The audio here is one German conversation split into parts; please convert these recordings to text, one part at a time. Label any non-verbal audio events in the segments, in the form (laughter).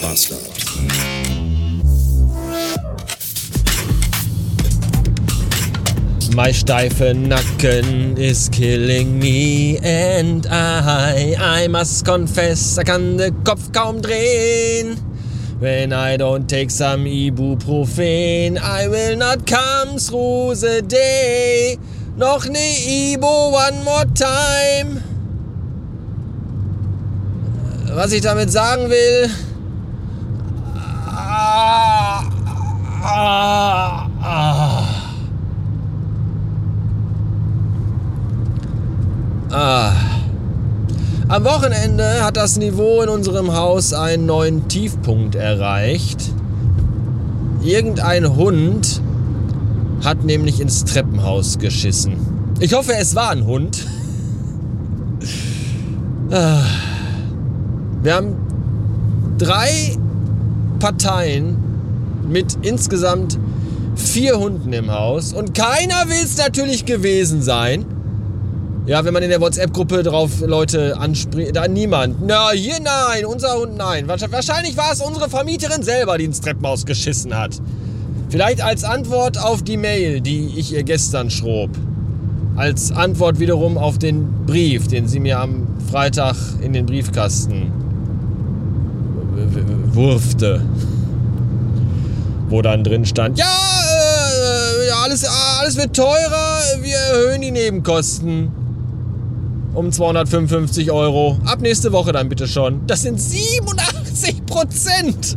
Bastard. My steife Nacken is killing me and I, I must confess, I kann den Kopf kaum drehen. When I don't take some Ibuprofen, I will not come through the day. Noch ne Ibo one more time. Was ich damit sagen will. Ah, ah, ah. Am Wochenende hat das Niveau in unserem Haus einen neuen Tiefpunkt erreicht. Irgendein Hund hat nämlich ins Treppenhaus geschissen. Ich hoffe, es war ein Hund. Ah. Wir haben drei Parteien mit insgesamt vier Hunden im Haus und keiner will es natürlich gewesen sein. Ja, wenn man in der WhatsApp-Gruppe drauf Leute anspricht, da niemand. Na, hier nein, unser Hund nein. Wahrscheinlich war es unsere Vermieterin selber, die ins Treppenhaus geschissen hat. Vielleicht als Antwort auf die Mail, die ich ihr gestern schrob. Als Antwort wiederum auf den Brief, den sie mir am Freitag in den Briefkasten wurfte. Wo dann drin stand, ja, äh, alles, alles wird teurer, wir erhöhen die Nebenkosten um 255 Euro. Ab nächste Woche dann bitte schon. Das sind 87 Prozent.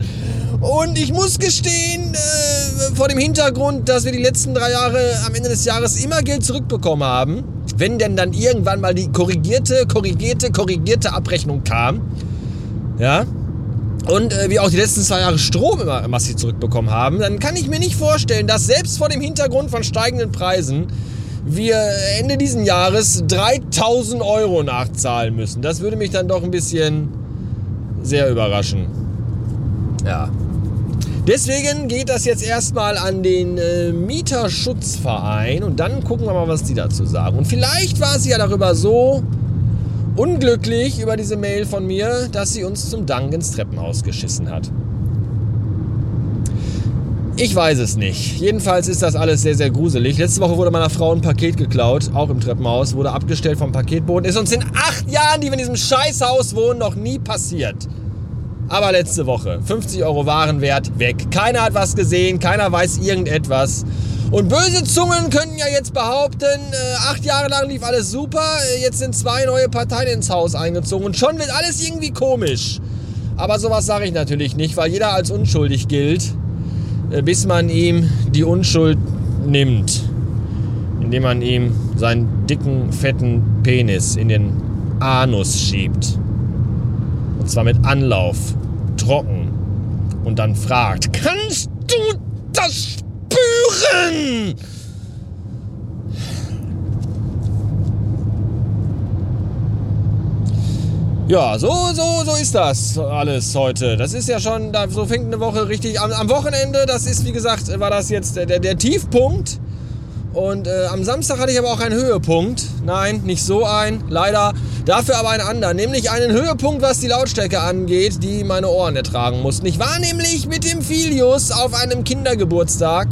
Und ich muss gestehen, äh, vor dem Hintergrund, dass wir die letzten drei Jahre am Ende des Jahres immer Geld zurückbekommen haben, wenn denn dann irgendwann mal die korrigierte, korrigierte, korrigierte Abrechnung kam, ja, und äh, wir auch die letzten zwei Jahre Strom immer massiv zurückbekommen haben, dann kann ich mir nicht vorstellen, dass selbst vor dem Hintergrund von steigenden Preisen wir Ende diesen Jahres 3000 Euro nachzahlen müssen. Das würde mich dann doch ein bisschen sehr überraschen. Ja. Deswegen geht das jetzt erstmal an den äh, Mieterschutzverein und dann gucken wir mal, was die dazu sagen. Und vielleicht war sie ja darüber so unglücklich über diese Mail von mir, dass sie uns zum Dank ins Treppenhaus geschissen hat. Ich weiß es nicht. Jedenfalls ist das alles sehr, sehr gruselig. Letzte Woche wurde meiner Frau ein Paket geklaut, auch im Treppenhaus, wurde abgestellt vom Paketboden. Ist uns in acht Jahren, die wir in diesem Scheißhaus wohnen, noch nie passiert. Aber letzte Woche, 50 Euro Warenwert weg. Keiner hat was gesehen, keiner weiß irgendetwas. Und böse Zungen könnten ja jetzt behaupten, äh, acht Jahre lang lief alles super, äh, jetzt sind zwei neue Parteien ins Haus eingezogen und schon wird alles irgendwie komisch. Aber sowas sage ich natürlich nicht, weil jeder als unschuldig gilt. Äh, bis man ihm die Unschuld nimmt, indem man ihm seinen dicken, fetten Penis in den Anus schiebt. Und zwar mit Anlauf, trocken. Und dann fragt, kannst du das spüren? Ja, so, so, so ist das alles heute. Das ist ja schon, so fängt eine Woche richtig an. Am Wochenende, das ist wie gesagt, war das jetzt der, der Tiefpunkt. Und äh, am Samstag hatte ich aber auch einen Höhepunkt. Nein, nicht so ein, leider. Dafür aber einen anderen. Nämlich einen Höhepunkt, was die Lautstärke angeht, die meine Ohren ertragen mussten. Ich war nämlich mit dem Filius auf einem Kindergeburtstag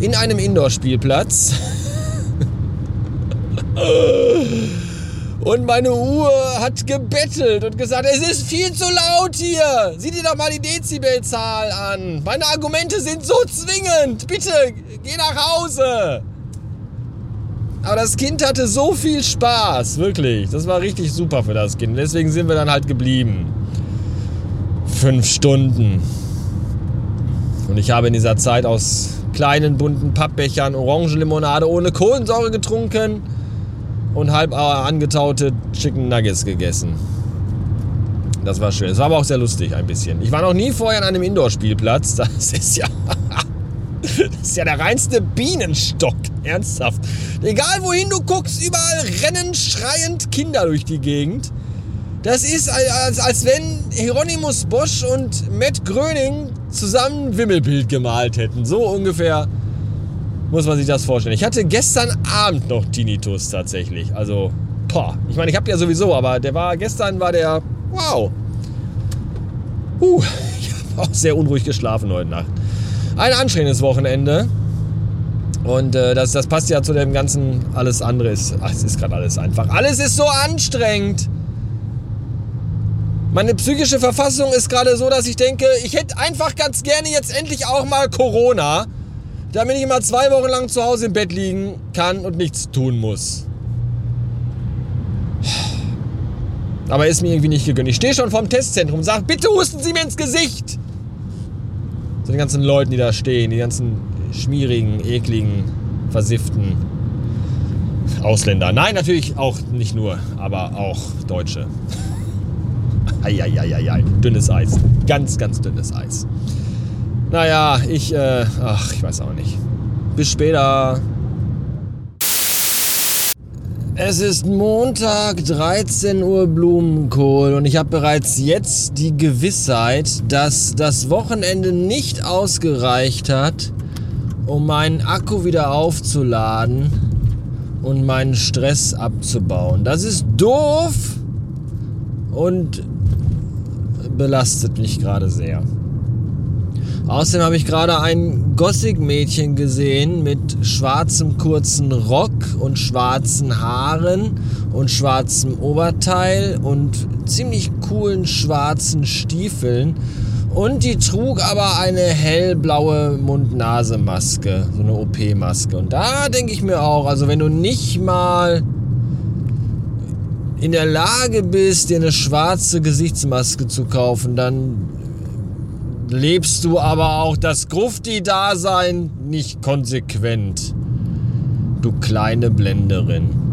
in einem Indoor-Spielplatz. Und meine Uhr hat gebettelt und gesagt, es ist viel zu laut hier. Sieh dir doch mal die Dezibelzahl an. Meine Argumente sind so zwingend. Bitte, geh nach Hause. Aber das Kind hatte so viel Spaß, wirklich. Das war richtig super für das Kind. Deswegen sind wir dann halt geblieben. Fünf Stunden. Und ich habe in dieser Zeit aus kleinen bunten Pappbechern Orangenlimonade ohne Kohlensäure getrunken und halb angetaute Chicken Nuggets gegessen. Das war schön. Es war aber auch sehr lustig ein bisschen. Ich war noch nie vorher an einem Indoor-Spielplatz. (laughs) Das ist ja. (laughs) Das ist ja der reinste Bienenstock. Ernsthaft. Egal wohin du guckst, überall rennen schreiend Kinder durch die Gegend. Das ist, als, als wenn Hieronymus Bosch und Matt Gröning zusammen ein Wimmelbild gemalt hätten. So ungefähr muss man sich das vorstellen. Ich hatte gestern Abend noch Tinnitus tatsächlich. Also, boah. Ich meine, ich habe ja sowieso, aber der war gestern war der wow. Uh, (laughs) ich habe auch sehr unruhig geschlafen heute Nacht. Ein anstrengendes Wochenende. Und äh, das, das passt ja zu dem ganzen, alles andere ist, ach, es ist gerade alles einfach. Alles ist so anstrengend. Meine psychische Verfassung ist gerade so, dass ich denke, ich hätte einfach ganz gerne jetzt endlich auch mal Corona, damit ich mal zwei Wochen lang zu Hause im Bett liegen kann und nichts tun muss. Aber ist mir irgendwie nicht gegönnt. Ich stehe schon vorm Testzentrum und sage, bitte husten Sie mir ins Gesicht. So die ganzen Leuten, die da stehen, die ganzen schmierigen, ekligen, versifften Ausländer. Nein, natürlich auch nicht nur, aber auch Deutsche. Eieieiei, dünnes Eis. Ganz, ganz dünnes Eis. Naja, ich, äh, ach, ich weiß auch nicht. Bis später. Es ist Montag, 13 Uhr Blumenkohl und ich habe bereits jetzt die Gewissheit, dass das Wochenende nicht ausgereicht hat, um meinen Akku wieder aufzuladen und meinen Stress abzubauen. Das ist doof und belastet mich gerade sehr. Außerdem habe ich gerade ein Gothic-Mädchen gesehen mit schwarzem kurzen Rock und schwarzen Haaren und schwarzem Oberteil und ziemlich coolen schwarzen Stiefeln. Und die trug aber eine hellblaue Mund-Nase-Maske, so eine OP-Maske. Und da denke ich mir auch, also wenn du nicht mal in der Lage bist, dir eine schwarze Gesichtsmaske zu kaufen, dann lebst du aber auch das Grufti-Dasein nicht konsequent. Du kleine Blenderin.